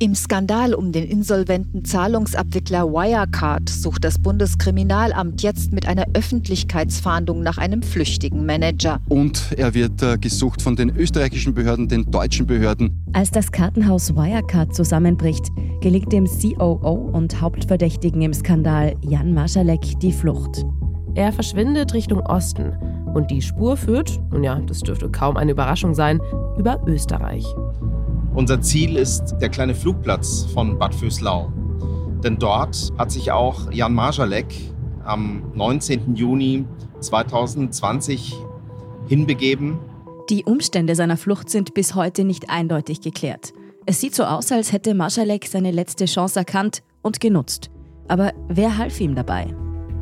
Im Skandal um den insolventen Zahlungsabwickler Wirecard sucht das Bundeskriminalamt jetzt mit einer Öffentlichkeitsfahndung nach einem flüchtigen Manager. Und er wird äh, gesucht von den österreichischen Behörden, den deutschen Behörden. Als das Kartenhaus Wirecard zusammenbricht, gelingt dem COO und Hauptverdächtigen im Skandal Jan Marschalek die Flucht. Er verschwindet Richtung Osten und die Spur führt, nun ja, das dürfte kaum eine Überraschung sein, über Österreich. Unser Ziel ist der kleine Flugplatz von Bad Vöslau. Denn dort hat sich auch Jan Marjalek am 19. Juni 2020 hinbegeben. Die Umstände seiner Flucht sind bis heute nicht eindeutig geklärt. Es sieht so aus, als hätte Marschalek seine letzte Chance erkannt und genutzt. Aber wer half ihm dabei?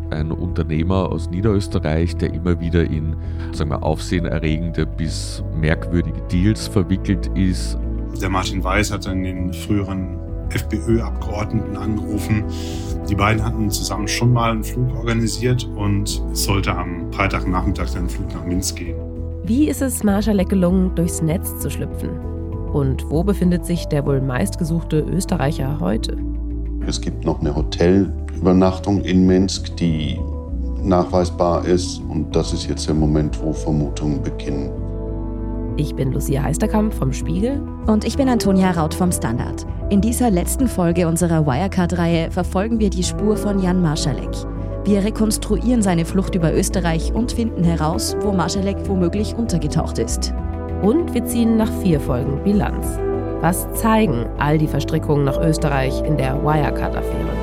Ein Unternehmer aus Niederösterreich, der immer wieder in sagen wir, aufsehenerregende bis merkwürdige Deals verwickelt ist. Der Martin Weiß hat dann den früheren FPÖ-Abgeordneten angerufen. Die beiden hatten zusammen schon mal einen Flug organisiert und es sollte am Freitagnachmittag dann ein Flug nach Minsk gehen. Wie ist es Marschalek gelungen, durchs Netz zu schlüpfen? Und wo befindet sich der wohl meistgesuchte Österreicher heute? Es gibt noch eine Hotelübernachtung in Minsk, die nachweisbar ist. Und das ist jetzt der Moment, wo Vermutungen beginnen. Ich bin Lucia Heisterkamp vom Spiegel. Und ich bin Antonia Raut vom Standard. In dieser letzten Folge unserer Wirecard-Reihe verfolgen wir die Spur von Jan Marschalek. Wir rekonstruieren seine Flucht über Österreich und finden heraus, wo Marschalek womöglich untergetaucht ist. Und wir ziehen nach vier Folgen Bilanz. Was zeigen all die Verstrickungen nach Österreich in der Wirecard-Affäre?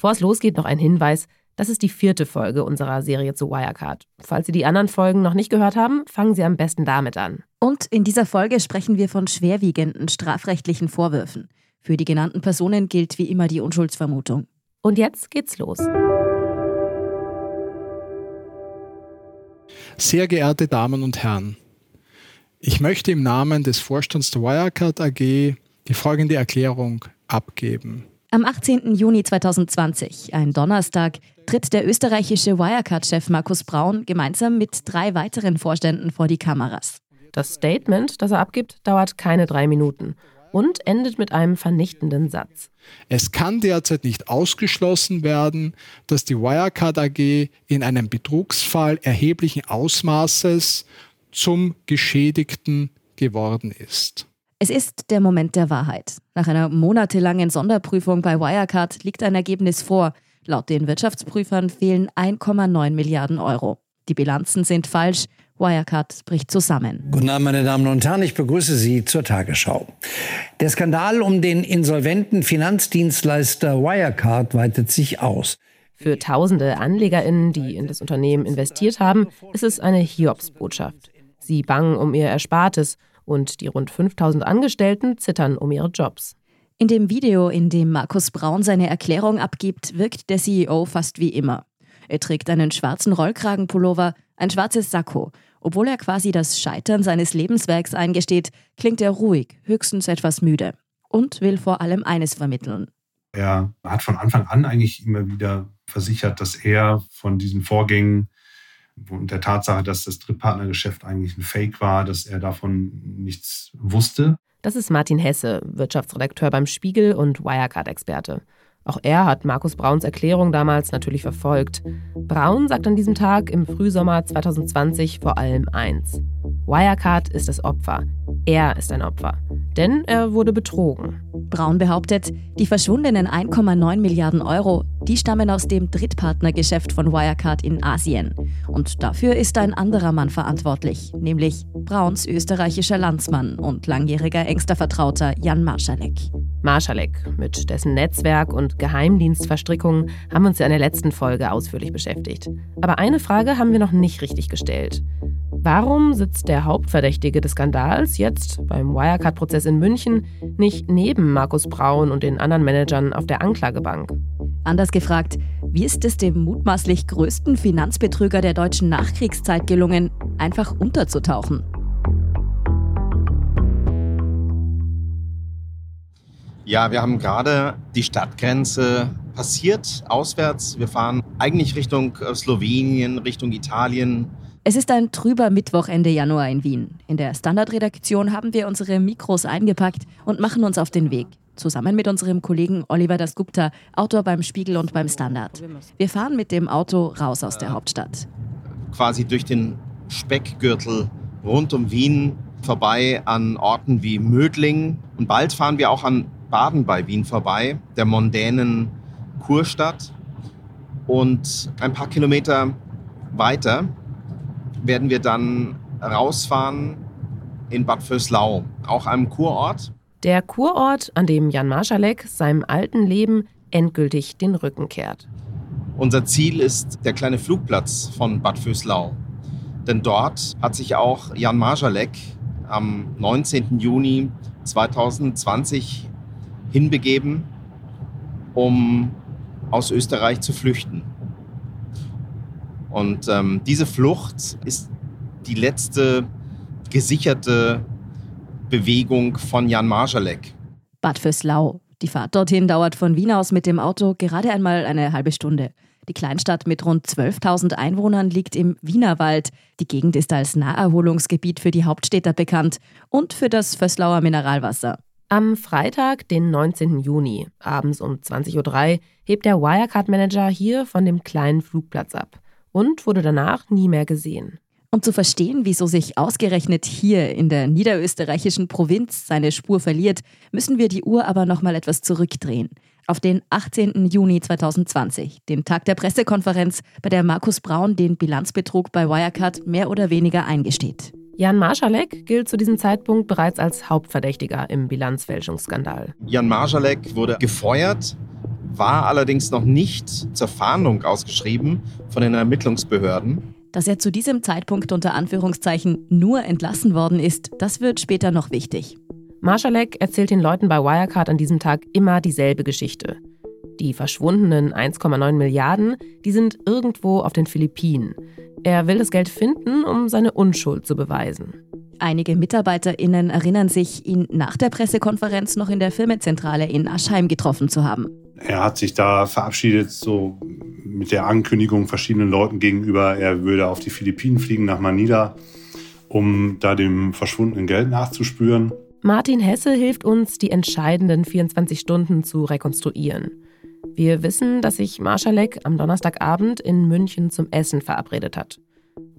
Bevor es losgeht, noch ein Hinweis. Das ist die vierte Folge unserer Serie zu Wirecard. Falls Sie die anderen Folgen noch nicht gehört haben, fangen Sie am besten damit an. Und in dieser Folge sprechen wir von schwerwiegenden strafrechtlichen Vorwürfen. Für die genannten Personen gilt wie immer die Unschuldsvermutung. Und jetzt geht's los. Sehr geehrte Damen und Herren, ich möchte im Namen des Vorstands der Wirecard AG die folgende Erklärung abgeben. Am 18. Juni 2020, ein Donnerstag, tritt der österreichische Wirecard-Chef Markus Braun gemeinsam mit drei weiteren Vorständen vor die Kameras. Das Statement, das er abgibt, dauert keine drei Minuten und endet mit einem vernichtenden Satz. Es kann derzeit nicht ausgeschlossen werden, dass die Wirecard AG in einem Betrugsfall erheblichen Ausmaßes zum Geschädigten geworden ist. Es ist der Moment der Wahrheit. Nach einer monatelangen Sonderprüfung bei Wirecard liegt ein Ergebnis vor. Laut den Wirtschaftsprüfern fehlen 1,9 Milliarden Euro. Die Bilanzen sind falsch. Wirecard bricht zusammen. Guten Abend, meine Damen und Herren. Ich begrüße Sie zur Tagesschau. Der Skandal um den insolventen Finanzdienstleister Wirecard weitet sich aus. Für tausende AnlegerInnen, die in das Unternehmen investiert haben, ist es eine Hiobsbotschaft. Sie bangen um ihr Erspartes und die rund 5000 Angestellten zittern um ihre Jobs. In dem Video, in dem Markus Braun seine Erklärung abgibt, wirkt der CEO fast wie immer. Er trägt einen schwarzen Rollkragenpullover, ein schwarzes Sakko. Obwohl er quasi das Scheitern seines Lebenswerks eingesteht, klingt er ruhig, höchstens etwas müde und will vor allem eines vermitteln. Er hat von Anfang an eigentlich immer wieder versichert, dass er von diesen Vorgängen und der Tatsache, dass das Drittpartnergeschäft eigentlich ein Fake war, dass er davon nichts wusste. Das ist Martin Hesse, Wirtschaftsredakteur beim Spiegel und Wirecard-Experte. Auch er hat Markus Brauns Erklärung damals natürlich verfolgt. Braun sagt an diesem Tag im Frühsommer 2020 vor allem eins. Wirecard ist das Opfer. Er ist ein Opfer. Denn er wurde betrogen. Braun behauptet, die verschwundenen 1,9 Milliarden Euro, die stammen aus dem Drittpartnergeschäft von Wirecard in Asien. Und dafür ist ein anderer Mann verantwortlich, nämlich Brauns österreichischer Landsmann und langjähriger engster Vertrauter Jan Marschalek. Marschalek, mit dessen Netzwerk und Geheimdienstverstrickungen haben wir uns ja in der letzten Folge ausführlich beschäftigt. Aber eine Frage haben wir noch nicht richtig gestellt. Warum sitzt der Hauptverdächtige des Skandals jetzt beim Wirecard-Prozess in München nicht neben Markus Braun und den anderen Managern auf der Anklagebank? Anders gefragt, wie ist es dem mutmaßlich größten Finanzbetrüger der deutschen Nachkriegszeit gelungen, einfach unterzutauchen? Ja, wir haben gerade die Stadtgrenze passiert, auswärts. Wir fahren eigentlich Richtung äh, Slowenien, Richtung Italien. Es ist ein trüber Mittwoch Ende Januar in Wien. In der Standardredaktion haben wir unsere Mikros eingepackt und machen uns auf den Weg. Zusammen mit unserem Kollegen Oliver Dasgupta, Autor beim Spiegel und beim Standard. Wir fahren mit dem Auto raus aus der Hauptstadt. Quasi durch den Speckgürtel rund um Wien vorbei an Orten wie Mödling. Und bald fahren wir auch an Baden bei Wien vorbei, der mondänen Kurstadt. Und ein paar Kilometer weiter werden wir dann rausfahren in Bad Vöslau, auch einem Kurort. Der Kurort, an dem Jan Marschalek seinem alten Leben endgültig den Rücken kehrt. Unser Ziel ist der kleine Flugplatz von Bad Vöslau. Denn dort hat sich auch Jan Marschalek am 19. Juni 2020 hinbegeben, um aus Österreich zu flüchten. Und ähm, diese Flucht ist die letzte gesicherte Bewegung von Jan Marschalek. Bad Vöslau. Die Fahrt dorthin dauert von Wien aus mit dem Auto gerade einmal eine halbe Stunde. Die Kleinstadt mit rund 12.000 Einwohnern liegt im Wienerwald. Die Gegend ist als Naherholungsgebiet für die Hauptstädter bekannt und für das Vöslauer Mineralwasser. Am Freitag, den 19. Juni, abends um 20.03 Uhr, hebt der Wirecard-Manager hier von dem kleinen Flugplatz ab und wurde danach nie mehr gesehen. Um zu verstehen, wieso sich ausgerechnet hier in der niederösterreichischen Provinz seine Spur verliert, müssen wir die Uhr aber noch mal etwas zurückdrehen. Auf den 18. Juni 2020, den Tag der Pressekonferenz, bei der Markus Braun den Bilanzbetrug bei Wirecard mehr oder weniger eingesteht. Jan Marschalek gilt zu diesem Zeitpunkt bereits als Hauptverdächtiger im Bilanzfälschungsskandal. Jan Marschalek wurde gefeuert, war allerdings noch nicht zur Fahndung ausgeschrieben von den Ermittlungsbehörden. Dass er zu diesem Zeitpunkt unter Anführungszeichen nur entlassen worden ist, das wird später noch wichtig. Marschalek erzählt den Leuten bei Wirecard an diesem Tag immer dieselbe Geschichte. Die verschwundenen 1,9 Milliarden, die sind irgendwo auf den Philippinen. Er will das Geld finden, um seine Unschuld zu beweisen. Einige MitarbeiterInnen erinnern sich, ihn nach der Pressekonferenz noch in der Firmenzentrale in Aschheim getroffen zu haben. Er hat sich da verabschiedet, so mit der Ankündigung verschiedenen Leuten gegenüber, er würde auf die Philippinen fliegen, nach Manila, um da dem verschwundenen Geld nachzuspüren. Martin Hesse hilft uns, die entscheidenden 24 Stunden zu rekonstruieren. Wir wissen, dass sich Marschalek am Donnerstagabend in München zum Essen verabredet hat.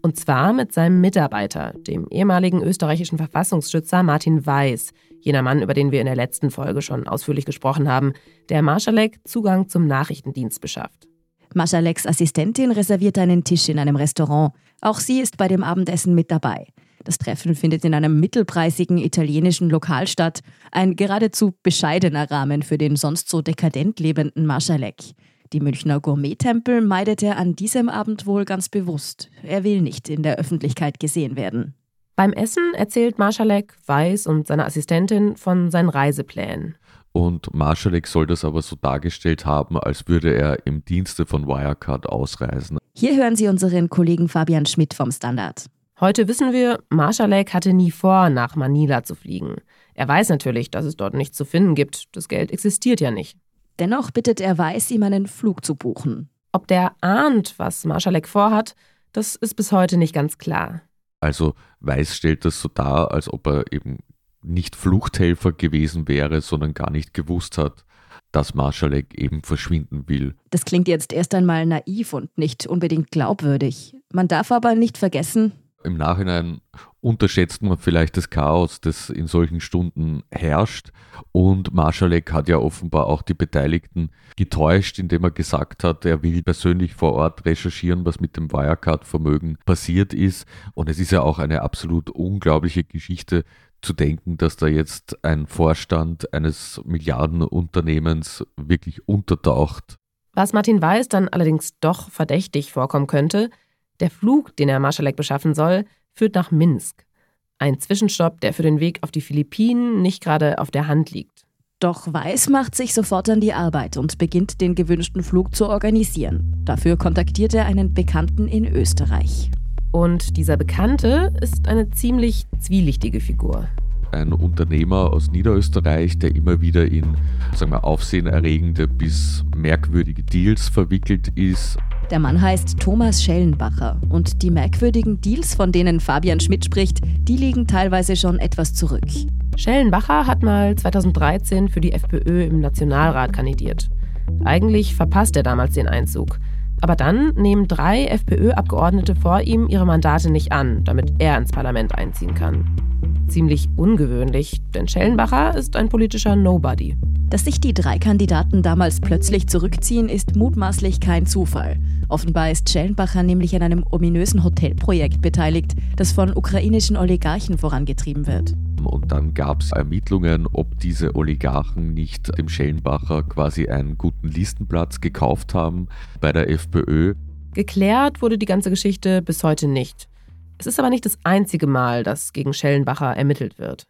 Und zwar mit seinem Mitarbeiter, dem ehemaligen österreichischen Verfassungsschützer Martin Weiß, jener Mann, über den wir in der letzten Folge schon ausführlich gesprochen haben, der Marschalek Zugang zum Nachrichtendienst beschafft. Marschaleks Assistentin reserviert einen Tisch in einem Restaurant. Auch sie ist bei dem Abendessen mit dabei. Das Treffen findet in einem mittelpreisigen italienischen Lokal statt. Ein geradezu bescheidener Rahmen für den sonst so dekadent lebenden Marschalek. Die Münchner Gourmet-Tempel meidet er an diesem Abend wohl ganz bewusst. Er will nicht in der Öffentlichkeit gesehen werden. Beim Essen erzählt Marschalek, Weiß und seine Assistentin von seinen Reiseplänen. Und Marschalek soll das aber so dargestellt haben, als würde er im Dienste von Wirecard ausreisen. Hier hören Sie unseren Kollegen Fabian Schmidt vom Standard. Heute wissen wir, Marschalek hatte nie vor, nach Manila zu fliegen. Er weiß natürlich, dass es dort nichts zu finden gibt. Das Geld existiert ja nicht. Dennoch bittet er Weiß, ihm einen Flug zu buchen. Ob der ahnt, was Marschalek vorhat, das ist bis heute nicht ganz klar. Also Weiß stellt das so dar, als ob er eben nicht Fluchthelfer gewesen wäre, sondern gar nicht gewusst hat, dass Marschalek eben verschwinden will. Das klingt jetzt erst einmal naiv und nicht unbedingt glaubwürdig. Man darf aber nicht vergessen, im Nachhinein unterschätzt man vielleicht das Chaos, das in solchen Stunden herrscht. Und Marschalek hat ja offenbar auch die Beteiligten getäuscht, indem er gesagt hat, er will persönlich vor Ort recherchieren, was mit dem Wirecard-Vermögen passiert ist. Und es ist ja auch eine absolut unglaubliche Geschichte zu denken, dass da jetzt ein Vorstand eines Milliardenunternehmens wirklich untertaucht. Was Martin Weiß dann allerdings doch verdächtig vorkommen könnte, der Flug, den er Marschalek beschaffen soll, führt nach Minsk. Ein Zwischenstopp, der für den Weg auf die Philippinen nicht gerade auf der Hand liegt. Doch Weiß macht sich sofort an die Arbeit und beginnt den gewünschten Flug zu organisieren. Dafür kontaktiert er einen Bekannten in Österreich. Und dieser Bekannte ist eine ziemlich zwielichtige Figur. ein Unternehmer aus Niederösterreich, der immer wieder in sagen wir, aufsehenerregende bis merkwürdige Deals verwickelt ist. Der Mann heißt Thomas Schellenbacher und die merkwürdigen Deals, von denen Fabian Schmidt spricht, die liegen teilweise schon etwas zurück. Schellenbacher hat mal 2013 für die FPÖ im Nationalrat kandidiert. Eigentlich verpasst er damals den Einzug. Aber dann nehmen drei FPÖ-Abgeordnete vor ihm ihre Mandate nicht an, damit er ins Parlament einziehen kann. Ziemlich ungewöhnlich, denn Schellenbacher ist ein politischer Nobody. Dass sich die drei Kandidaten damals plötzlich zurückziehen, ist mutmaßlich kein Zufall. Offenbar ist Schellenbacher nämlich an einem ominösen Hotelprojekt beteiligt, das von ukrainischen Oligarchen vorangetrieben wird. Und dann gab es Ermittlungen, ob diese Oligarchen nicht dem Schellenbacher quasi einen guten Listenplatz gekauft haben bei der FPÖ. Geklärt wurde die ganze Geschichte bis heute nicht. Es ist aber nicht das einzige Mal, dass gegen Schellenbacher ermittelt wird.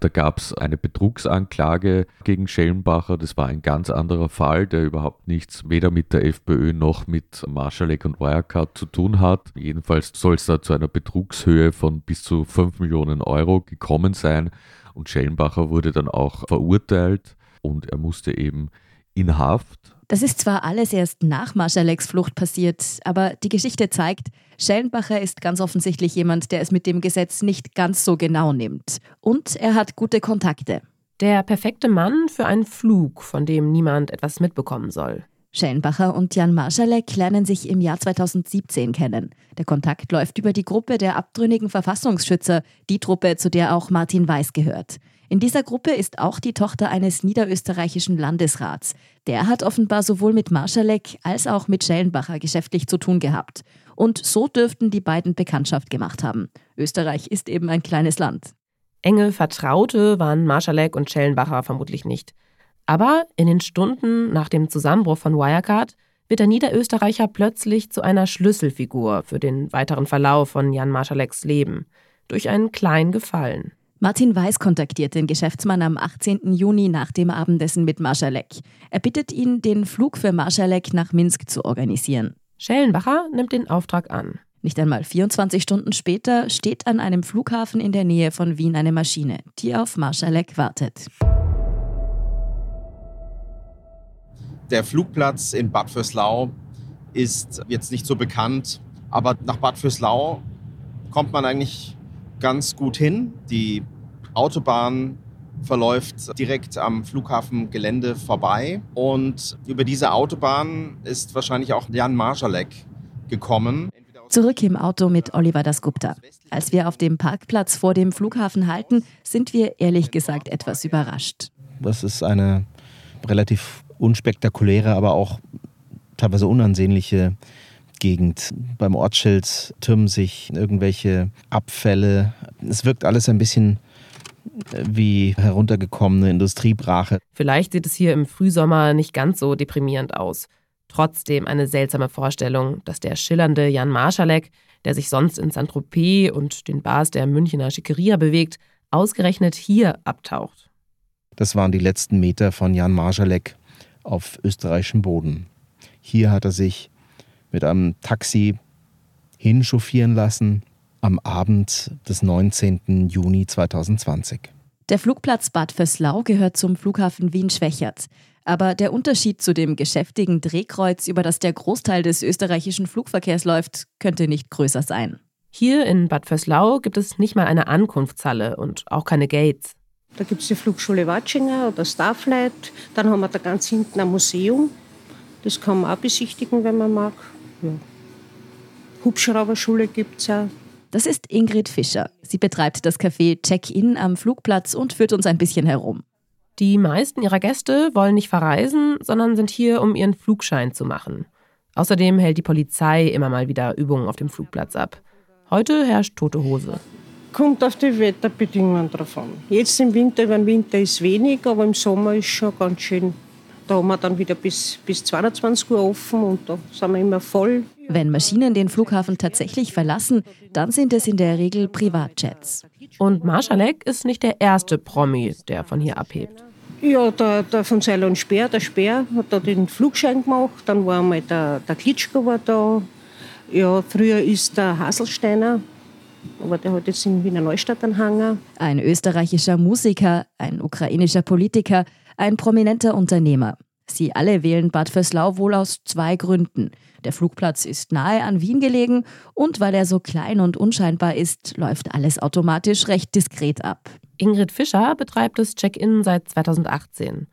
Da gab es eine Betrugsanklage gegen Schellenbacher. Das war ein ganz anderer Fall, der überhaupt nichts weder mit der FPÖ noch mit Marschalek und Wirecard zu tun hat. Jedenfalls soll es da zu einer Betrugshöhe von bis zu 5 Millionen Euro gekommen sein. Und Schellenbacher wurde dann auch verurteilt und er musste eben in Haft das ist zwar alles erst nach Marschaleks Flucht passiert, aber die Geschichte zeigt, Schellenbacher ist ganz offensichtlich jemand, der es mit dem Gesetz nicht ganz so genau nimmt. Und er hat gute Kontakte. Der perfekte Mann für einen Flug, von dem niemand etwas mitbekommen soll. Schellenbacher und Jan Marschalek lernen sich im Jahr 2017 kennen. Der Kontakt läuft über die Gruppe der abtrünnigen Verfassungsschützer, die Truppe, zu der auch Martin Weiß gehört. In dieser Gruppe ist auch die Tochter eines niederösterreichischen Landesrats. Der hat offenbar sowohl mit Marschalek als auch mit Schellenbacher geschäftlich zu tun gehabt. Und so dürften die beiden Bekanntschaft gemacht haben. Österreich ist eben ein kleines Land. Enge Vertraute waren Marschalek und Schellenbacher vermutlich nicht. Aber in den Stunden nach dem Zusammenbruch von Wirecard wird der Niederösterreicher plötzlich zu einer Schlüsselfigur für den weiteren Verlauf von Jan Marschaleks Leben. Durch einen kleinen Gefallen. Martin Weiß kontaktiert den Geschäftsmann am 18. Juni nach dem Abendessen mit Marschalek. Er bittet ihn, den Flug für Marschalek nach Minsk zu organisieren. Schellenbacher nimmt den Auftrag an. Nicht einmal 24 Stunden später steht an einem Flughafen in der Nähe von Wien eine Maschine, die auf Marschalek wartet. Der Flugplatz in Bad Vöslau ist jetzt nicht so bekannt, aber nach Bad Vöslau kommt man eigentlich ganz gut hin. Die Autobahn verläuft direkt am Flughafengelände vorbei. Und über diese Autobahn ist wahrscheinlich auch Jan Marschalek gekommen. Zurück im Auto mit Oliver Dasgupta. Als wir auf dem Parkplatz vor dem Flughafen halten, sind wir ehrlich gesagt etwas überrascht. Das ist eine relativ unspektakuläre, aber auch teilweise unansehnliche Gegend. Beim Ortsschild türmen sich irgendwelche Abfälle. Es wirkt alles ein bisschen wie heruntergekommene Industriebrache. Vielleicht sieht es hier im Frühsommer nicht ganz so deprimierend aus. Trotzdem eine seltsame Vorstellung, dass der schillernde Jan Marschalek, der sich sonst in Saint-Tropez und den Bars der Münchner Schickeria bewegt, ausgerechnet hier abtaucht. Das waren die letzten Meter von Jan Marschalek auf österreichischem Boden. Hier hat er sich mit einem Taxi hinchauffieren lassen am Abend des 19. Juni 2020. Der Flugplatz Bad Vöslau gehört zum Flughafen Wien-Schwächert. Aber der Unterschied zu dem geschäftigen Drehkreuz, über das der Großteil des österreichischen Flugverkehrs läuft, könnte nicht größer sein. Hier in Bad Vöslau gibt es nicht mal eine Ankunftshalle und auch keine Gates. Da gibt es die Flugschule Watschinger oder Starflight. Dann haben wir da ganz hinten ein Museum. Das kann man auch besichtigen, wenn man mag. Ja. Hubschrauberschule gibt es auch. Das ist Ingrid Fischer. Sie betreibt das Café Check-In am Flugplatz und führt uns ein bisschen herum. Die meisten ihrer Gäste wollen nicht verreisen, sondern sind hier, um ihren Flugschein zu machen. Außerdem hält die Polizei immer mal wieder Übungen auf dem Flugplatz ab. Heute herrscht tote Hose. Kommt auf die Wetterbedingungen drauf an. Jetzt im Winter, über den Winter ist wenig, aber im Sommer ist schon ganz schön da haben wir dann wieder bis, bis 22 Uhr offen und da sind wir immer voll. Wenn Maschinen den Flughafen tatsächlich verlassen, dann sind es in der Regel Privatjets. Und Marschalek ist nicht der erste Promi, der von hier abhebt. Ja, der, der von Ceylon Speer, der Speer, hat da den Flugschein gemacht. Dann war einmal der, der Klitschko war da. Ja, früher ist der Haselsteiner Aber der hat jetzt in Wiener Neustadt einen Hangar. Ein österreichischer Musiker, ein ukrainischer Politiker, ein prominenter Unternehmer. Sie alle wählen Bad Vöslau wohl aus zwei Gründen. Der Flugplatz ist nahe an Wien gelegen und weil er so klein und unscheinbar ist, läuft alles automatisch recht diskret ab. Ingrid Fischer betreibt das Check-in seit 2018.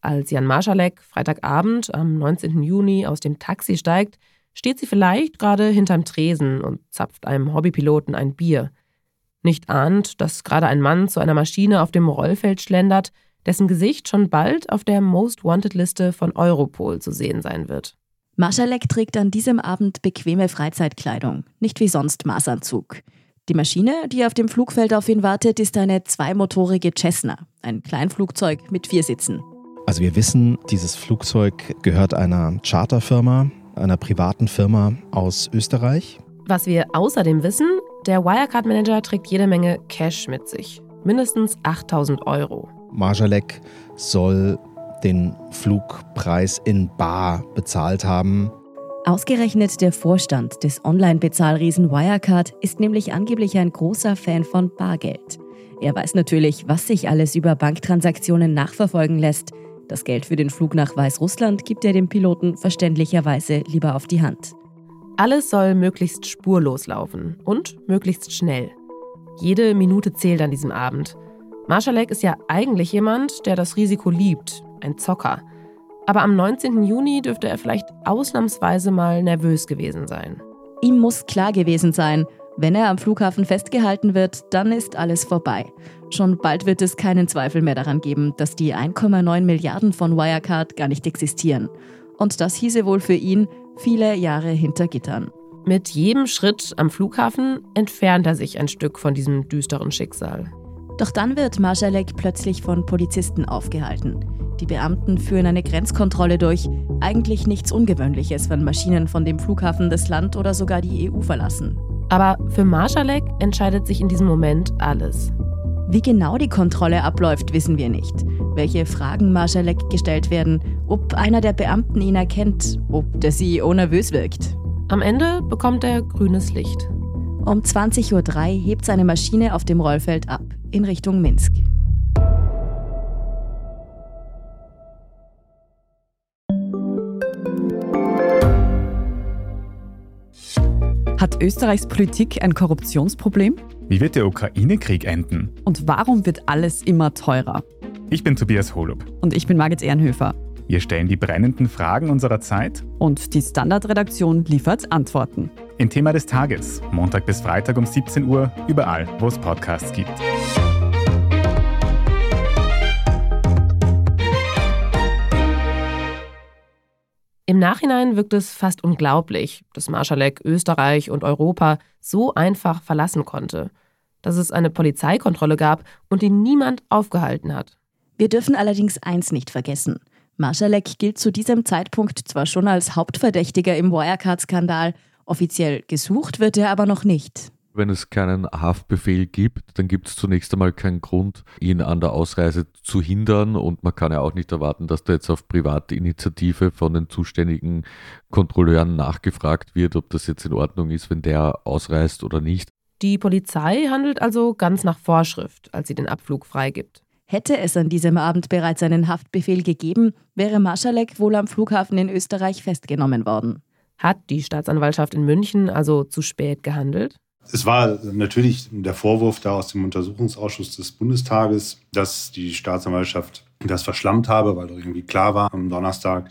Als Jan Marschalek Freitagabend am 19. Juni aus dem Taxi steigt, steht sie vielleicht gerade hinterm Tresen und zapft einem Hobbypiloten ein Bier. Nicht ahnt, dass gerade ein Mann zu einer Maschine auf dem Rollfeld schlendert, dessen Gesicht schon bald auf der Most Wanted Liste von Europol zu sehen sein wird. Marschalek trägt an diesem Abend bequeme Freizeitkleidung, nicht wie sonst Maßanzug. Die Maschine, die auf dem Flugfeld auf ihn wartet, ist eine zweimotorige Cessna, ein Kleinflugzeug mit vier Sitzen. Also wir wissen, dieses Flugzeug gehört einer Charterfirma, einer privaten Firma aus Österreich. Was wir außerdem wissen, der Wirecard-Manager trägt jede Menge Cash mit sich. Mindestens 8000 Euro. Marjalek soll den Flugpreis in Bar bezahlt haben. Ausgerechnet der Vorstand des Online-Bezahlriesen Wirecard ist nämlich angeblich ein großer Fan von Bargeld. Er weiß natürlich, was sich alles über Banktransaktionen nachverfolgen lässt. Das Geld für den Flug nach Weißrussland gibt er dem Piloten verständlicherweise lieber auf die Hand. Alles soll möglichst spurlos laufen und möglichst schnell. Jede Minute zählt an diesem Abend. Marschalek ist ja eigentlich jemand, der das Risiko liebt, ein Zocker. Aber am 19. Juni dürfte er vielleicht ausnahmsweise mal nervös gewesen sein. Ihm muss klar gewesen sein, wenn er am Flughafen festgehalten wird, dann ist alles vorbei. Schon bald wird es keinen Zweifel mehr daran geben, dass die 1,9 Milliarden von Wirecard gar nicht existieren. Und das hieße wohl für ihn viele Jahre hinter Gittern. Mit jedem Schritt am Flughafen entfernt er sich ein Stück von diesem düsteren Schicksal. Doch dann wird Marschalek plötzlich von Polizisten aufgehalten. Die Beamten führen eine Grenzkontrolle durch. Eigentlich nichts Ungewöhnliches, wenn Maschinen von dem Flughafen das Land oder sogar die EU verlassen. Aber für Marschalek entscheidet sich in diesem Moment alles. Wie genau die Kontrolle abläuft, wissen wir nicht. Welche Fragen Marschalek gestellt werden, ob einer der Beamten ihn erkennt, ob der CEO nervös wirkt. Am Ende bekommt er grünes Licht. Um 20.03 Uhr hebt seine Maschine auf dem Rollfeld ab, in Richtung Minsk. Hat Österreichs Politik ein Korruptionsproblem? Wie wird der Ukraine-Krieg enden? Und warum wird alles immer teurer? Ich bin Tobias Holub. Und ich bin Margit Ehrenhöfer. Wir stellen die brennenden Fragen unserer Zeit. Und die Standardredaktion liefert Antworten. In Thema des Tages, Montag bis Freitag um 17 Uhr, überall, wo es Podcasts gibt. Im Nachhinein wirkt es fast unglaublich, dass Marschalek Österreich und Europa so einfach verlassen konnte, dass es eine Polizeikontrolle gab und ihn niemand aufgehalten hat. Wir dürfen allerdings eins nicht vergessen. Marschalek gilt zu diesem Zeitpunkt zwar schon als Hauptverdächtiger im Wirecard-Skandal, offiziell gesucht wird er aber noch nicht. Wenn es keinen Haftbefehl gibt, dann gibt es zunächst einmal keinen Grund, ihn an der Ausreise zu hindern. Und man kann ja auch nicht erwarten, dass da jetzt auf private Initiative von den zuständigen Kontrolleuren nachgefragt wird, ob das jetzt in Ordnung ist, wenn der ausreist oder nicht. Die Polizei handelt also ganz nach Vorschrift, als sie den Abflug freigibt. Hätte es an diesem Abend bereits einen Haftbefehl gegeben, wäre Marschalek wohl am Flughafen in Österreich festgenommen worden. Hat die Staatsanwaltschaft in München also zu spät gehandelt? Es war natürlich der Vorwurf da aus dem Untersuchungsausschuss des Bundestages, dass die Staatsanwaltschaft das verschlammt habe, weil doch irgendwie klar war am Donnerstag,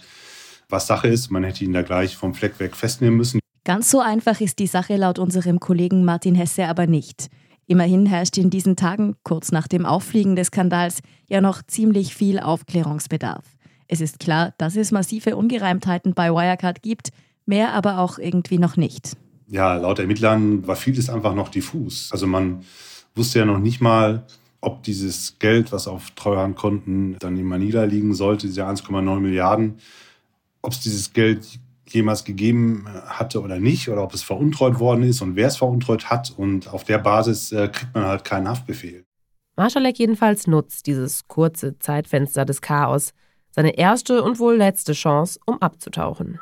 was Sache ist. Man hätte ihn da gleich vom Fleck weg festnehmen müssen. Ganz so einfach ist die Sache laut unserem Kollegen Martin Hesse aber nicht. Immerhin herrscht in diesen Tagen, kurz nach dem Auffliegen des Skandals, ja noch ziemlich viel Aufklärungsbedarf. Es ist klar, dass es massive Ungereimtheiten bei Wirecard gibt, mehr aber auch irgendwie noch nicht ja, laut Ermittlern war vieles einfach noch diffus. Also man wusste ja noch nicht mal, ob dieses Geld, was auf Treuhandkonten dann in Manila liegen sollte, diese 1,9 Milliarden, ob es dieses Geld jemals gegeben hatte oder nicht, oder ob es veruntreut worden ist und wer es veruntreut hat. Und auf der Basis äh, kriegt man halt keinen Haftbefehl. Marschalek jedenfalls nutzt dieses kurze Zeitfenster des Chaos, seine erste und wohl letzte Chance, um abzutauchen.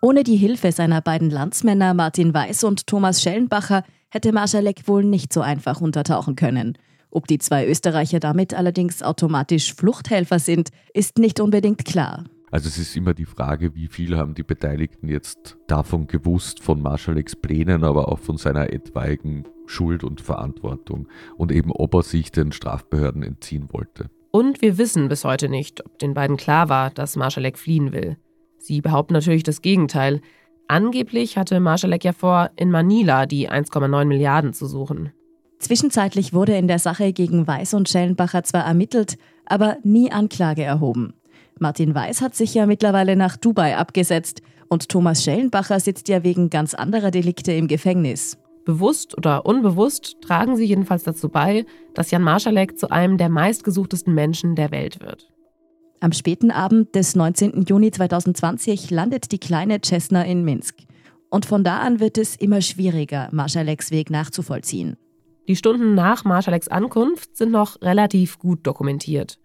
Ohne die Hilfe seiner beiden Landsmänner Martin Weiß und Thomas Schellenbacher hätte Marschalek wohl nicht so einfach untertauchen können. Ob die zwei Österreicher damit allerdings automatisch Fluchthelfer sind, ist nicht unbedingt klar. Also es ist immer die Frage, wie viel haben die Beteiligten jetzt davon gewusst, von Marschaleks Plänen, aber auch von seiner etwaigen Schuld und Verantwortung und eben ob er sich den Strafbehörden entziehen wollte. Und wir wissen bis heute nicht, ob den beiden klar war, dass Marschalek fliehen will. Sie behaupten natürlich das Gegenteil. Angeblich hatte Marschalek ja vor, in Manila die 1,9 Milliarden zu suchen. Zwischenzeitlich wurde in der Sache gegen Weiß und Schellenbacher zwar ermittelt, aber nie Anklage erhoben. Martin Weiß hat sich ja mittlerweile nach Dubai abgesetzt und Thomas Schellenbacher sitzt ja wegen ganz anderer Delikte im Gefängnis. Bewusst oder unbewusst tragen sie jedenfalls dazu bei, dass Jan Marschalek zu einem der meistgesuchtesten Menschen der Welt wird. Am späten Abend des 19. Juni 2020 landet die kleine Cessna in Minsk. Und von da an wird es immer schwieriger, Marschaleks Weg nachzuvollziehen. Die Stunden nach Marschaleks Ankunft sind noch relativ gut dokumentiert.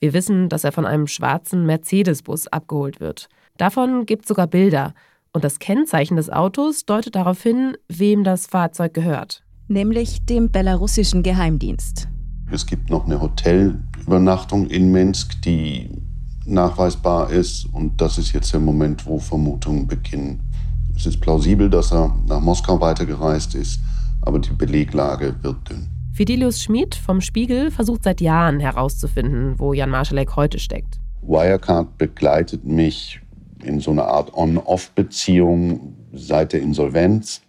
Wir wissen, dass er von einem schwarzen Mercedes-Bus abgeholt wird. Davon gibt es sogar Bilder. Und das Kennzeichen des Autos deutet darauf hin, wem das Fahrzeug gehört. Nämlich dem belarussischen Geheimdienst. Es gibt noch eine Hotelübernachtung in Minsk, die nachweisbar ist. Und das ist jetzt der Moment, wo Vermutungen beginnen. Es ist plausibel, dass er nach Moskau weitergereist ist, aber die Beleglage wird dünn. Fidelius Schmid vom Spiegel versucht seit Jahren herauszufinden, wo Jan Marschalek heute steckt. Wirecard begleitet mich in so einer Art On-Off-Beziehung seit der Insolvenz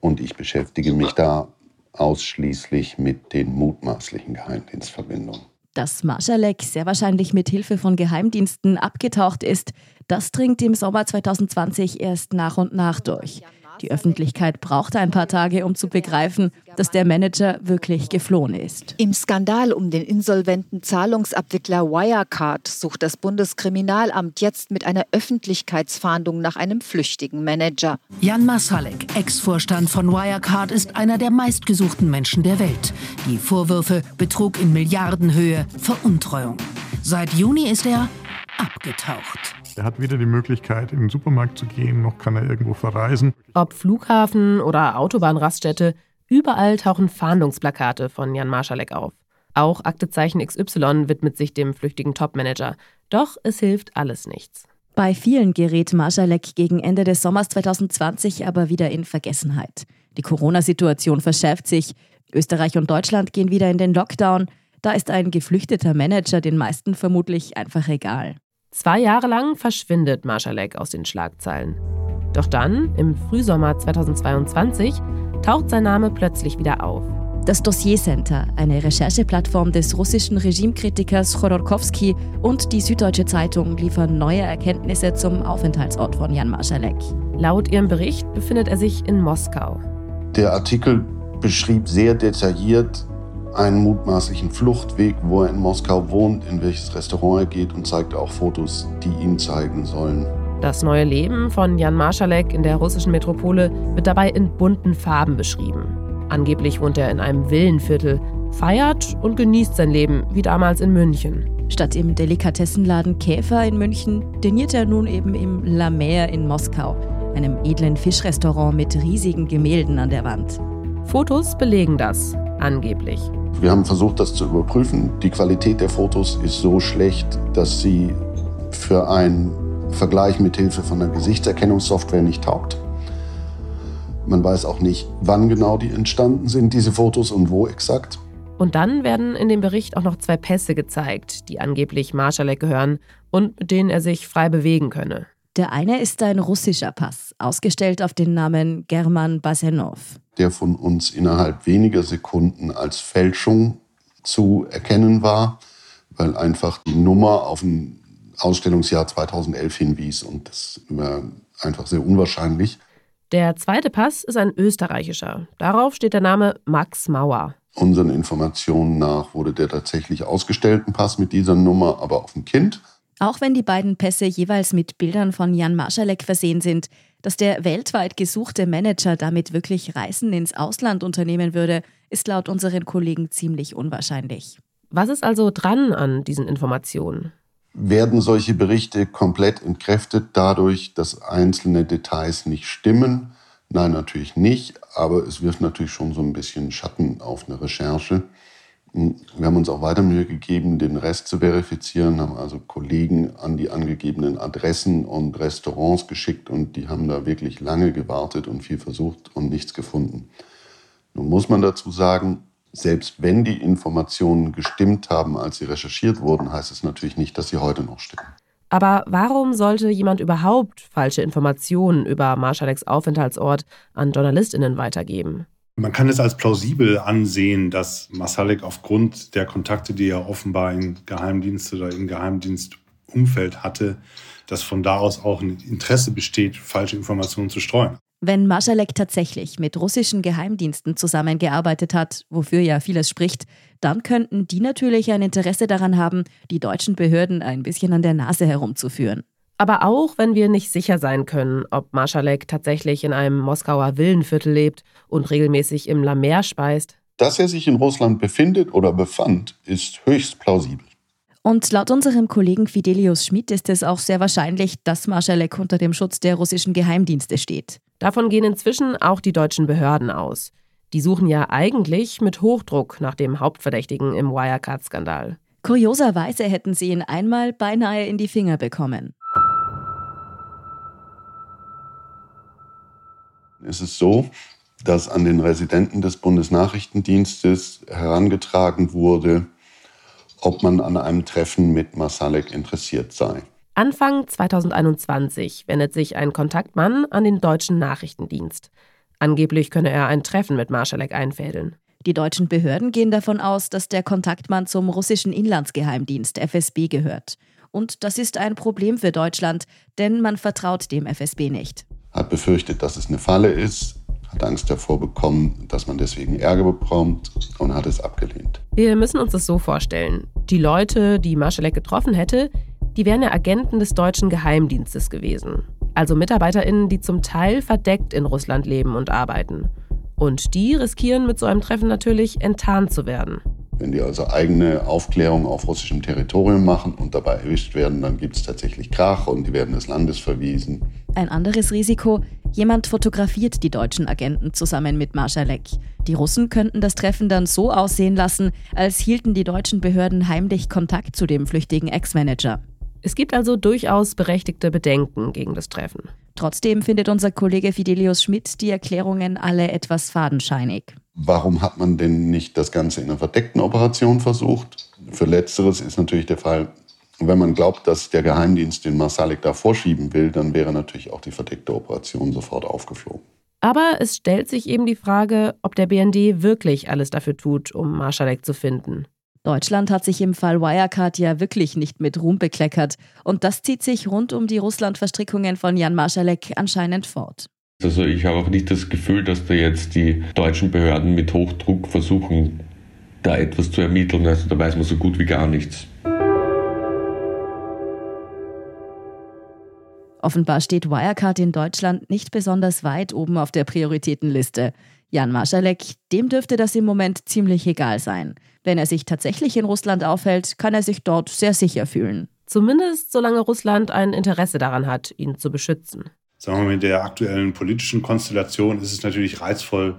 und ich beschäftige mich da ausschließlich mit den mutmaßlichen Geheimdienstverbindungen. Dass Marschalek sehr wahrscheinlich mit Hilfe von Geheimdiensten abgetaucht ist, das dringt im Sommer 2020 erst nach und nach durch. Die Öffentlichkeit brauchte ein paar Tage, um zu begreifen, dass der Manager wirklich geflohen ist. Im Skandal um den insolventen Zahlungsabwickler Wirecard sucht das Bundeskriminalamt jetzt mit einer Öffentlichkeitsfahndung nach einem flüchtigen Manager. Jan Masalek, Ex-Vorstand von Wirecard, ist einer der meistgesuchten Menschen der Welt. Die Vorwürfe Betrug in Milliardenhöhe, Veruntreuung. Seit Juni ist er abgetaucht. Er hat weder die Möglichkeit, in den Supermarkt zu gehen, noch kann er irgendwo verreisen. Ob Flughafen oder Autobahnraststätte, überall tauchen Fahndungsplakate von Jan Marschalek auf. Auch Aktezeichen XY widmet sich dem flüchtigen Topmanager. Doch es hilft alles nichts. Bei vielen gerät Marschalek gegen Ende des Sommers 2020 aber wieder in Vergessenheit. Die Corona-Situation verschärft sich. Österreich und Deutschland gehen wieder in den Lockdown. Da ist ein geflüchteter Manager den meisten vermutlich einfach egal. Zwei Jahre lang verschwindet Marschalek aus den Schlagzeilen. Doch dann, im Frühsommer 2022, taucht sein Name plötzlich wieder auf. Das Dossier Center, eine Rechercheplattform des russischen Regimekritikers Chodorkowski und die Süddeutsche Zeitung liefern neue Erkenntnisse zum Aufenthaltsort von Jan Marschalek. Laut ihrem Bericht befindet er sich in Moskau. Der Artikel beschrieb sehr detailliert, einen mutmaßlichen Fluchtweg, wo er in Moskau wohnt, in welches Restaurant er geht und zeigt auch Fotos, die ihm zeigen sollen. Das neue Leben von Jan Marschalek in der russischen Metropole wird dabei in bunten Farben beschrieben. Angeblich wohnt er in einem Villenviertel, feiert und genießt sein Leben wie damals in München. Statt im Delikatessenladen Käfer in München diniert er nun eben im La Mer in Moskau, einem edlen Fischrestaurant mit riesigen Gemälden an der Wand. Fotos belegen das, angeblich. Wir haben versucht, das zu überprüfen. Die Qualität der Fotos ist so schlecht, dass sie für einen Vergleich mit Hilfe von einer Gesichtserkennungssoftware nicht taugt. Man weiß auch nicht, wann genau die entstanden sind, diese Fotos und wo exakt. Und dann werden in dem Bericht auch noch zwei Pässe gezeigt, die angeblich Marschalek gehören und mit denen er sich frei bewegen könne. Der eine ist ein russischer Pass, ausgestellt auf den Namen German Basenov. Der von uns innerhalb weniger Sekunden als Fälschung zu erkennen war, weil einfach die Nummer auf ein Ausstellungsjahr 2011 hinwies und das war einfach sehr unwahrscheinlich. Der zweite Pass ist ein österreichischer. Darauf steht der Name Max Mauer. Unseren Informationen nach wurde der tatsächlich ausgestellten Pass mit dieser Nummer aber auf dem Kind. Auch wenn die beiden Pässe jeweils mit Bildern von Jan Marschalek versehen sind, dass der weltweit gesuchte Manager damit wirklich Reisen ins Ausland unternehmen würde, ist laut unseren Kollegen ziemlich unwahrscheinlich. Was ist also dran an diesen Informationen? Werden solche Berichte komplett entkräftet dadurch, dass einzelne Details nicht stimmen? Nein, natürlich nicht, aber es wirft natürlich schon so ein bisschen Schatten auf eine Recherche. Wir haben uns auch weiter Mühe gegeben, den Rest zu verifizieren, haben also Kollegen an die angegebenen Adressen und Restaurants geschickt und die haben da wirklich lange gewartet und viel versucht und nichts gefunden. Nun muss man dazu sagen, selbst wenn die Informationen gestimmt haben, als sie recherchiert wurden, heißt es natürlich nicht, dass sie heute noch stimmen. Aber warum sollte jemand überhaupt falsche Informationen über Marschaleks Aufenthaltsort an JournalistInnen weitergeben? Man kann es als plausibel ansehen, dass Masalek aufgrund der Kontakte, die er offenbar in Geheimdienst oder im Geheimdienstumfeld hatte, dass von da aus auch ein Interesse besteht, falsche Informationen zu streuen. Wenn Marschalek tatsächlich mit russischen Geheimdiensten zusammengearbeitet hat, wofür ja vieles spricht, dann könnten die natürlich ein Interesse daran haben, die deutschen Behörden ein bisschen an der Nase herumzuführen. Aber auch wenn wir nicht sicher sein können, ob Marschalek tatsächlich in einem Moskauer Villenviertel lebt und regelmäßig im Lamer speist. Dass er sich in Russland befindet oder befand, ist höchst plausibel. Und laut unserem Kollegen Fidelius Schmidt ist es auch sehr wahrscheinlich, dass Marschalek unter dem Schutz der russischen Geheimdienste steht. Davon gehen inzwischen auch die deutschen Behörden aus. Die suchen ja eigentlich mit Hochdruck nach dem Hauptverdächtigen im Wirecard-Skandal. Kurioserweise hätten sie ihn einmal beinahe in die Finger bekommen. Es ist so, dass an den Residenten des Bundesnachrichtendienstes herangetragen wurde, ob man an einem Treffen mit Masalek interessiert sei. Anfang 2021 wendet sich ein Kontaktmann an den deutschen Nachrichtendienst. Angeblich könne er ein Treffen mit Marschalek einfädeln. Die deutschen Behörden gehen davon aus, dass der Kontaktmann zum russischen Inlandsgeheimdienst FSB gehört. Und das ist ein Problem für Deutschland, denn man vertraut dem FSB nicht. Hat befürchtet, dass es eine Falle ist, hat Angst davor bekommen, dass man deswegen Ärger bekommt und hat es abgelehnt. Wir müssen uns das so vorstellen. Die Leute, die Marschalek getroffen hätte, die wären ja Agenten des deutschen Geheimdienstes gewesen. Also MitarbeiterInnen, die zum Teil verdeckt in Russland leben und arbeiten. Und die riskieren mit so einem Treffen natürlich enttarnt zu werden. Wenn die also eigene Aufklärung auf russischem Territorium machen und dabei erwischt werden, dann gibt es tatsächlich Krach und die werden des Landes verwiesen. Ein anderes Risiko, jemand fotografiert die deutschen Agenten zusammen mit Marschalek. Die Russen könnten das Treffen dann so aussehen lassen, als hielten die deutschen Behörden heimlich Kontakt zu dem flüchtigen Ex-Manager. Es gibt also durchaus berechtigte Bedenken gegen das Treffen. Trotzdem findet unser Kollege Fidelius Schmidt die Erklärungen alle etwas fadenscheinig. Warum hat man denn nicht das Ganze in einer verdeckten Operation versucht? Für letzteres ist natürlich der Fall, wenn man glaubt, dass der Geheimdienst den Marsalik da vorschieben will, dann wäre natürlich auch die verdeckte Operation sofort aufgeflogen. Aber es stellt sich eben die Frage, ob der BND wirklich alles dafür tut, um Marschalek zu finden. Deutschland hat sich im Fall Wirecard ja wirklich nicht mit Ruhm bekleckert. Und das zieht sich rund um die Russland-Verstrickungen von Jan Marschalek anscheinend fort. Also ich habe auch nicht das Gefühl, dass da jetzt die deutschen Behörden mit Hochdruck versuchen, da etwas zu ermitteln. Also da weiß man so gut wie gar nichts. Offenbar steht Wirecard in Deutschland nicht besonders weit oben auf der Prioritätenliste. Jan Marschalek, dem dürfte das im Moment ziemlich egal sein. Wenn er sich tatsächlich in Russland aufhält, kann er sich dort sehr sicher fühlen. Zumindest solange Russland ein Interesse daran hat, ihn zu beschützen. Sagen wir mal, mit der aktuellen politischen Konstellation ist es natürlich reizvoll,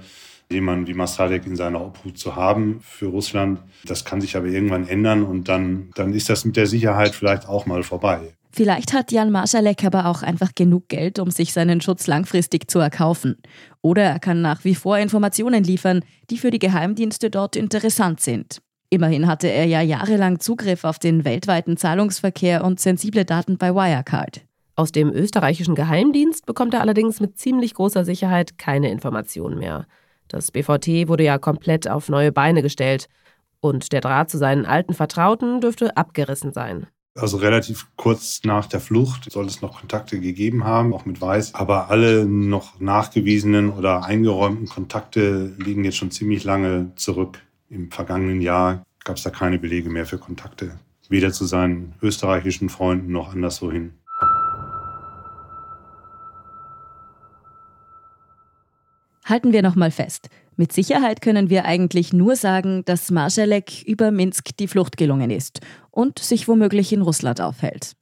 jemanden wie Masalek in seiner Obhut zu haben für Russland. Das kann sich aber irgendwann ändern und dann, dann ist das mit der Sicherheit vielleicht auch mal vorbei. Vielleicht hat Jan Marschalek aber auch einfach genug Geld, um sich seinen Schutz langfristig zu erkaufen. Oder er kann nach wie vor Informationen liefern, die für die Geheimdienste dort interessant sind. Immerhin hatte er ja jahrelang Zugriff auf den weltweiten Zahlungsverkehr und sensible Daten bei Wirecard. Aus dem österreichischen Geheimdienst bekommt er allerdings mit ziemlich großer Sicherheit keine Informationen mehr. Das BVT wurde ja komplett auf neue Beine gestellt und der Draht zu seinen alten Vertrauten dürfte abgerissen sein. Also relativ kurz nach der Flucht soll es noch Kontakte gegeben haben, auch mit Weiß. Aber alle noch nachgewiesenen oder eingeräumten Kontakte liegen jetzt schon ziemlich lange zurück. Im vergangenen Jahr gab es da keine Belege mehr für Kontakte. Weder zu seinen österreichischen Freunden noch anderswohin. Halten wir nochmal fest. Mit Sicherheit können wir eigentlich nur sagen, dass Marschalek über Minsk die Flucht gelungen ist und sich womöglich in Russland aufhält.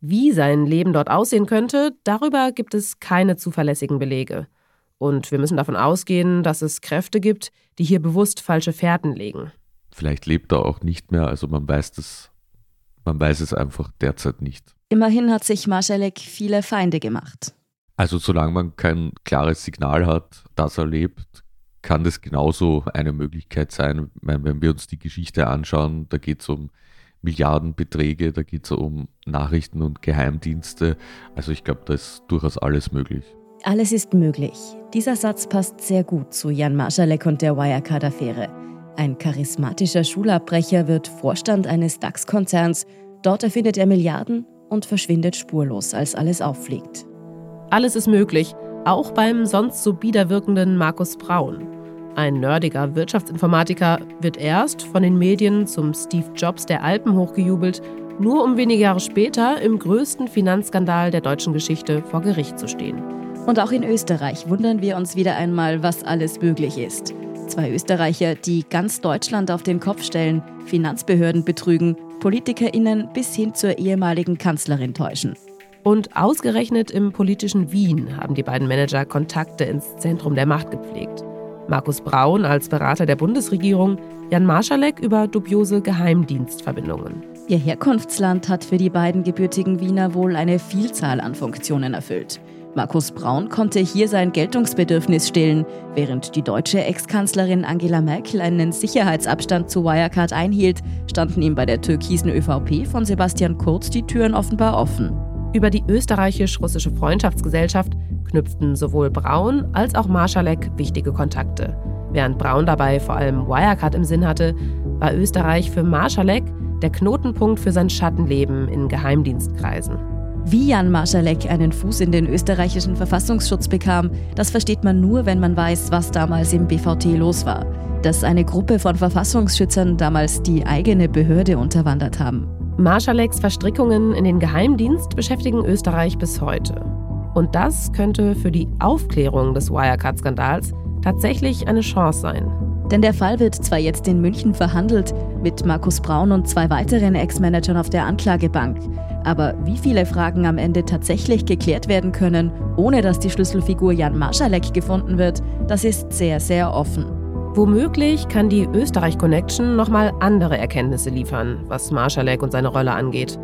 Wie sein Leben dort aussehen könnte, darüber gibt es keine zuverlässigen Belege. Und wir müssen davon ausgehen, dass es Kräfte gibt, die hier bewusst falsche Fährten legen. Vielleicht lebt er auch nicht mehr, also man weiß das, man weiß es einfach derzeit nicht. Immerhin hat sich Marschalek viele Feinde gemacht. Also solange man kein klares Signal hat, dass er lebt, kann das genauso eine Möglichkeit sein. Meine, wenn wir uns die Geschichte anschauen, da geht es um Milliardenbeträge, da geht es um Nachrichten und Geheimdienste. Also ich glaube, da ist durchaus alles möglich. Alles ist möglich. Dieser Satz passt sehr gut zu Jan Marschalek und der Wirecard-Affäre. Ein charismatischer Schulabbrecher wird Vorstand eines DAX-Konzerns. Dort erfindet er Milliarden und verschwindet spurlos, als alles auffliegt. Alles ist möglich, auch beim sonst so biederwirkenden Markus Braun. Ein nerdiger Wirtschaftsinformatiker wird erst von den Medien zum Steve Jobs der Alpen hochgejubelt, nur um wenige Jahre später im größten Finanzskandal der deutschen Geschichte vor Gericht zu stehen. Und auch in Österreich wundern wir uns wieder einmal, was alles möglich ist. Zwei Österreicher, die ganz Deutschland auf den Kopf stellen, Finanzbehörden betrügen, PolitikerInnen bis hin zur ehemaligen Kanzlerin täuschen. Und ausgerechnet im politischen Wien haben die beiden Manager Kontakte ins Zentrum der Macht gepflegt. Markus Braun als Berater der Bundesregierung, Jan Marschalek über dubiose Geheimdienstverbindungen. Ihr Herkunftsland hat für die beiden gebürtigen Wiener wohl eine Vielzahl an Funktionen erfüllt. Markus Braun konnte hier sein Geltungsbedürfnis stillen, während die deutsche Ex-Kanzlerin Angela Merkel einen Sicherheitsabstand zu Wirecard einhielt, standen ihm bei der türkisen ÖVP von Sebastian Kurz die Türen offenbar offen. Über die österreichisch-russische Freundschaftsgesellschaft knüpften sowohl Braun als auch Marschalek wichtige Kontakte. Während Braun dabei vor allem Wirecard im Sinn hatte, war Österreich für Marschalek der Knotenpunkt für sein Schattenleben in Geheimdienstkreisen. Wie Jan Marschalek einen Fuß in den österreichischen Verfassungsschutz bekam, das versteht man nur, wenn man weiß, was damals im BVT los war. Dass eine Gruppe von Verfassungsschützern damals die eigene Behörde unterwandert haben. Marschaleks Verstrickungen in den Geheimdienst beschäftigen Österreich bis heute. Und das könnte für die Aufklärung des Wirecard-Skandals tatsächlich eine Chance sein. Denn der Fall wird zwar jetzt in München verhandelt, mit Markus Braun und zwei weiteren Ex-Managern auf der Anklagebank. Aber wie viele Fragen am Ende tatsächlich geklärt werden können, ohne dass die Schlüsselfigur Jan Marschalek gefunden wird, das ist sehr, sehr offen. Womöglich kann die Österreich-Connection nochmal andere Erkenntnisse liefern, was Marschalek und seine Rolle angeht.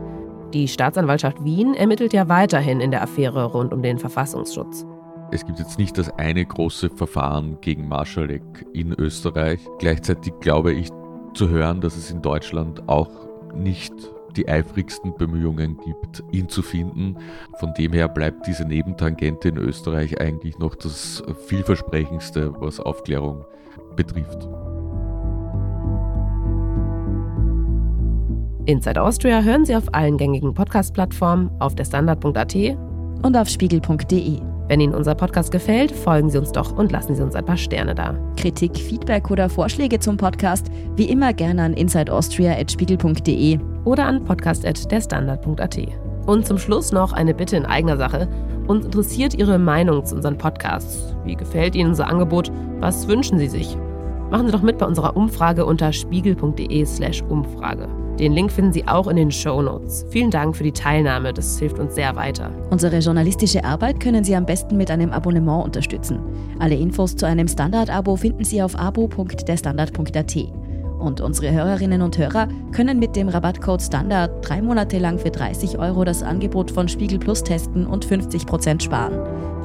Die Staatsanwaltschaft Wien ermittelt ja weiterhin in der Affäre rund um den Verfassungsschutz. Es gibt jetzt nicht das eine große Verfahren gegen Marschalek in Österreich. Gleichzeitig glaube ich zu hören, dass es in Deutschland auch nicht die eifrigsten Bemühungen gibt, ihn zu finden. Von dem her bleibt diese Nebentangente in Österreich eigentlich noch das vielversprechendste, was Aufklärung betrifft. Inside Austria hören Sie auf allen gängigen Podcast-Plattformen, auf der Standard.at und auf spiegel.de. Wenn Ihnen unser Podcast gefällt, folgen Sie uns doch und lassen Sie uns ein paar Sterne da. Kritik, Feedback oder Vorschläge zum Podcast wie immer gerne an insideaustria.spiegel.de oder an podcast.derstandard.at. Und zum Schluss noch eine Bitte in eigener Sache. Uns interessiert Ihre Meinung zu unseren Podcasts. Wie gefällt Ihnen unser Angebot? Was wünschen Sie sich? Machen Sie doch mit bei unserer Umfrage unter spiegel.de/slash Umfrage. Den Link finden Sie auch in den Show Notes. Vielen Dank für die Teilnahme, das hilft uns sehr weiter. Unsere journalistische Arbeit können Sie am besten mit einem Abonnement unterstützen. Alle Infos zu einem Standard-Abo finden Sie auf abo.derstandard.at. Und unsere Hörerinnen und Hörer können mit dem Rabattcode Standard drei Monate lang für 30 Euro das Angebot von Spiegel Plus testen und 50% sparen.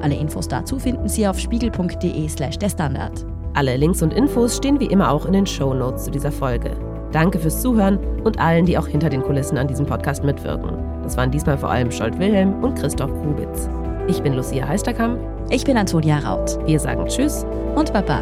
Alle Infos dazu finden Sie auf spiegel.de/slash der Standard. Alle Links und Infos stehen wie immer auch in den Show Notes zu dieser Folge. Danke fürs Zuhören und allen, die auch hinter den Kulissen an diesem Podcast mitwirken. Das waren diesmal vor allem Scholt Wilhelm und Christoph Grubitz. Ich bin Lucia Heisterkamp. Ich bin Antonia Raut. Wir sagen Tschüss und Baba.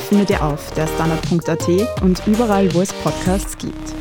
findet ihr auf derstandard.at und überall, wo es Podcasts gibt.